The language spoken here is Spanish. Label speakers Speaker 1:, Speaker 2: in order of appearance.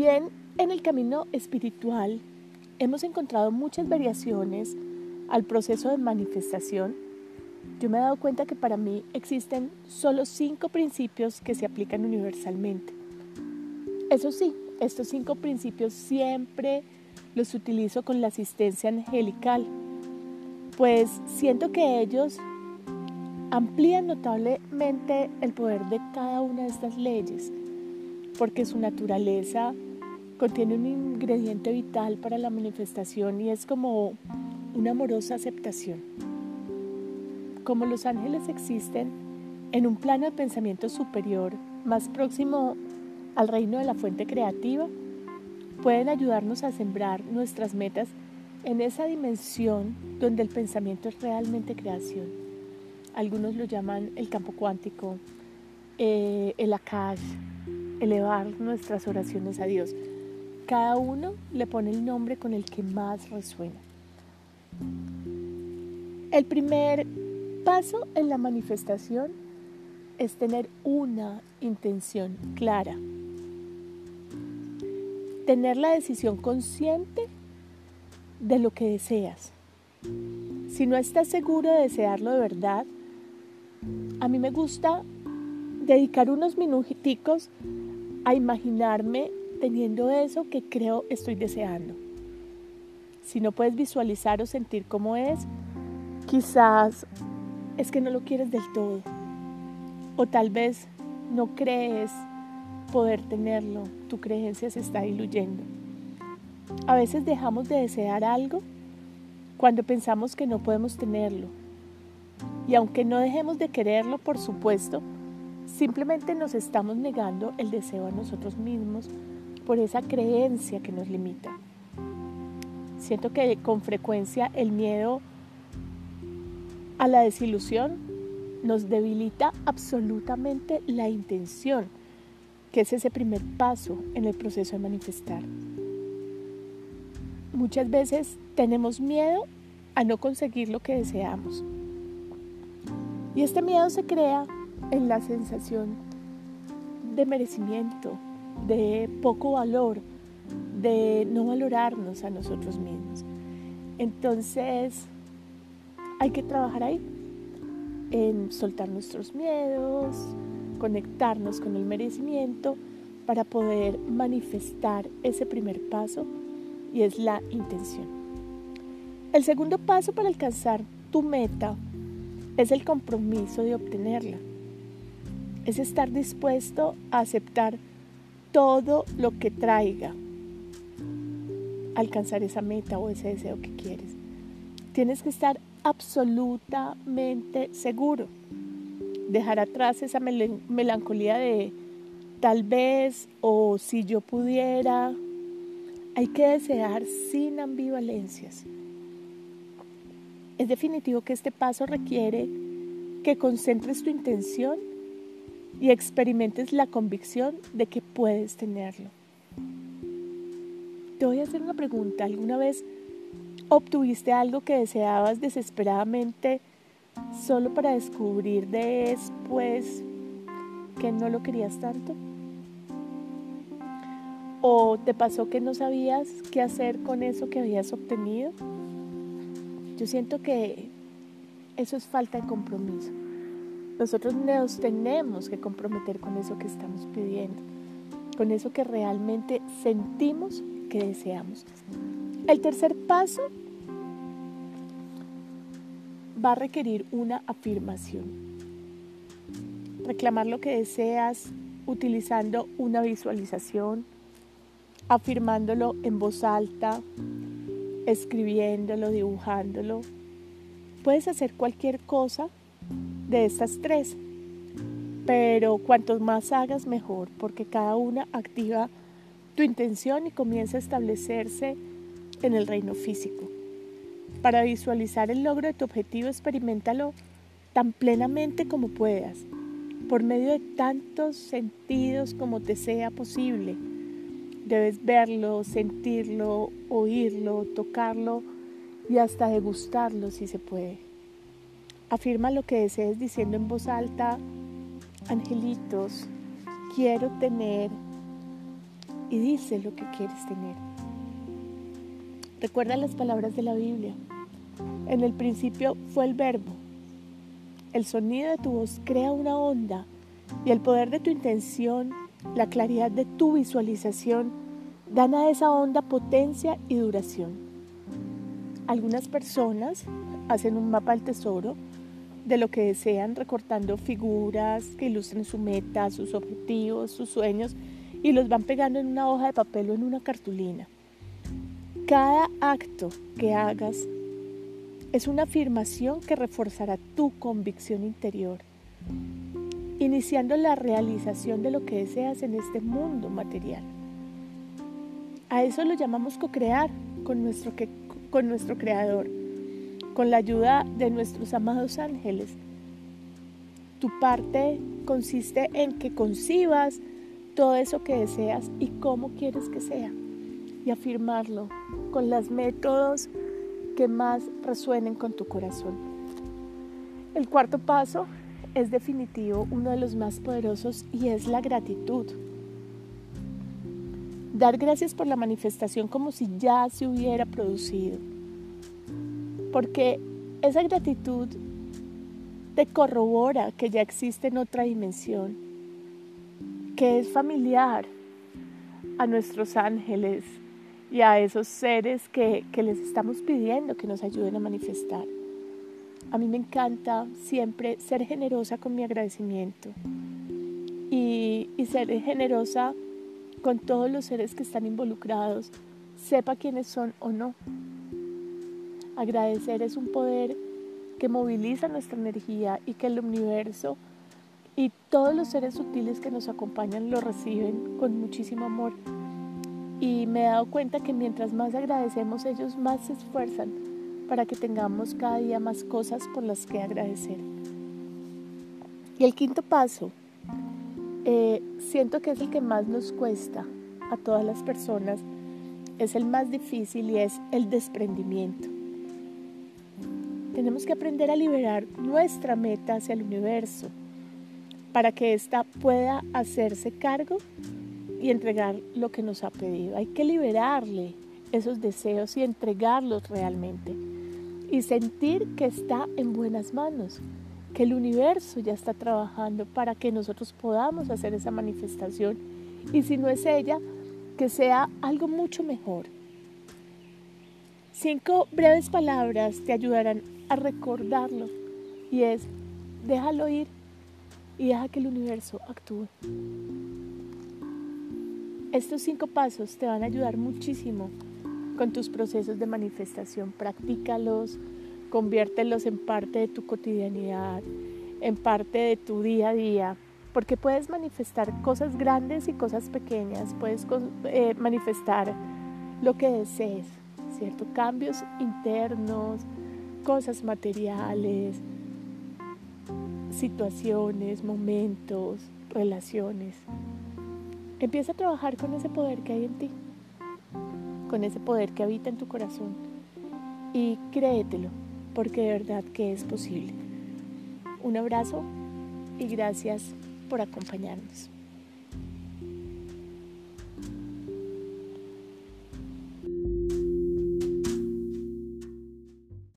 Speaker 1: bien en el camino espiritual hemos encontrado muchas variaciones al proceso de manifestación, yo me he dado cuenta que para mí existen solo cinco principios que se aplican universalmente. Eso sí, estos cinco principios siempre los utilizo con la asistencia angelical, pues siento que ellos amplían notablemente el poder de cada una de estas leyes, porque su naturaleza contiene un ingrediente vital para la manifestación y es como una amorosa aceptación como los ángeles existen en un plano de pensamiento superior, más próximo al reino de la fuente creativa, pueden ayudarnos a sembrar nuestras metas en esa dimensión donde el pensamiento es realmente creación. Algunos lo llaman el campo cuántico, eh, el akash, elevar nuestras oraciones a Dios. Cada uno le pone el nombre con el que más resuena. El primer paso en la manifestación es tener una intención clara. Tener la decisión consciente de lo que deseas. Si no estás seguro de desearlo de verdad, a mí me gusta dedicar unos minuticos a imaginarme teniendo eso que creo estoy deseando. Si no puedes visualizar o sentir cómo es, quizás es que no lo quieres del todo. O tal vez no crees poder tenerlo, tu creencia se está diluyendo. A veces dejamos de desear algo cuando pensamos que no podemos tenerlo. Y aunque no dejemos de quererlo, por supuesto, simplemente nos estamos negando el deseo a nosotros mismos por esa creencia que nos limita. Siento que con frecuencia el miedo a la desilusión nos debilita absolutamente la intención, que es ese primer paso en el proceso de manifestar. Muchas veces tenemos miedo a no conseguir lo que deseamos. Y este miedo se crea en la sensación de merecimiento, de poco valor, de no valorarnos a nosotros mismos. Entonces, hay que trabajar ahí, en soltar nuestros miedos, conectarnos con el merecimiento para poder manifestar ese primer paso y es la intención. El segundo paso para alcanzar tu meta es el compromiso de obtenerla. Es estar dispuesto a aceptar todo lo que traiga alcanzar esa meta o ese deseo que quieres. Tienes que estar absolutamente seguro. Dejar atrás esa melancolía de tal vez o si yo pudiera. Hay que desear sin ambivalencias. Es definitivo que este paso requiere que concentres tu intención y experimentes la convicción de que puedes tenerlo. Te voy a hacer una pregunta. ¿Alguna vez obtuviste algo que deseabas desesperadamente solo para descubrir después que no lo querías tanto? ¿O te pasó que no sabías qué hacer con eso que habías obtenido? Yo siento que eso es falta de compromiso. Nosotros nos tenemos que comprometer con eso que estamos pidiendo, con eso que realmente sentimos que deseamos. El tercer paso va a requerir una afirmación. Reclamar lo que deseas utilizando una visualización, afirmándolo en voz alta, escribiéndolo, dibujándolo. Puedes hacer cualquier cosa de estas tres, pero cuantos más hagas mejor, porque cada una activa tu intención y comienza a establecerse en el reino físico. Para visualizar el logro de tu objetivo, experimentalo tan plenamente como puedas, por medio de tantos sentidos como te sea posible. Debes verlo, sentirlo, oírlo, tocarlo y hasta degustarlo si se puede. Afirma lo que desees diciendo en voz alta, angelitos, quiero tener y dice lo que quieres tener. Recuerda las palabras de la Biblia. En el principio fue el verbo. El sonido de tu voz crea una onda y el poder de tu intención, la claridad de tu visualización, dan a esa onda potencia y duración. Algunas personas hacen un mapa del tesoro de lo que desean, recortando figuras que ilustren su meta, sus objetivos, sus sueños y los van pegando en una hoja de papel o en una cartulina. Cada acto que hagas es una afirmación que reforzará tu convicción interior, iniciando la realización de lo que deseas en este mundo material. A eso lo llamamos co-crear con nuestro, con nuestro creador con la ayuda de nuestros amados ángeles. Tu parte consiste en que concibas todo eso que deseas y cómo quieres que sea y afirmarlo con los métodos que más resuenen con tu corazón. El cuarto paso es definitivo, uno de los más poderosos y es la gratitud. Dar gracias por la manifestación como si ya se hubiera producido porque esa gratitud te corrobora que ya existe en otra dimensión, que es familiar a nuestros ángeles y a esos seres que, les estamos pidiendo que nos ayuden a manifestar. A mí me encanta siempre ser generosa con mi agradecimiento y, y ser generosa con todos los seres que están involucrados, sepa quiénes son o no. Agradecer es un poder que moviliza nuestra energía y que el universo y todos los seres sutiles que nos acompañan lo reciben con muchísimo amor. Y me he dado cuenta que mientras más agradecemos, ellos más se esfuerzan para que tengamos cada día más cosas por las que agradecer. Y el quinto paso, eh, siento que es el que más nos cuesta a todas las personas, es el más difícil y es el desprendimiento. Tenemos que aprender a liberar nuestra meta hacia el universo para que ésta pueda hacerse cargo y entregar lo que nos ha pedido. Hay que liberarle esos deseos y entregarlos realmente y sentir que está en buenas manos, que el universo ya está trabajando para que nosotros podamos hacer esa manifestación y si no es ella, que sea algo mucho mejor. Cinco breves palabras te ayudarán a recordarlo y es déjalo ir y deja que el universo actúe. Estos cinco pasos te van a ayudar muchísimo con tus procesos de manifestación. Practícalos, conviértelos en parte de tu cotidianidad, en parte de tu día a día, porque puedes manifestar cosas grandes y cosas pequeñas, puedes eh, manifestar lo que desees, ¿cierto? Cambios internos, cosas materiales, situaciones, momentos, relaciones. Empieza a trabajar con ese poder que hay en ti, con ese poder que habita en tu corazón y créetelo, porque de verdad que es posible. Un abrazo y gracias por acompañarnos.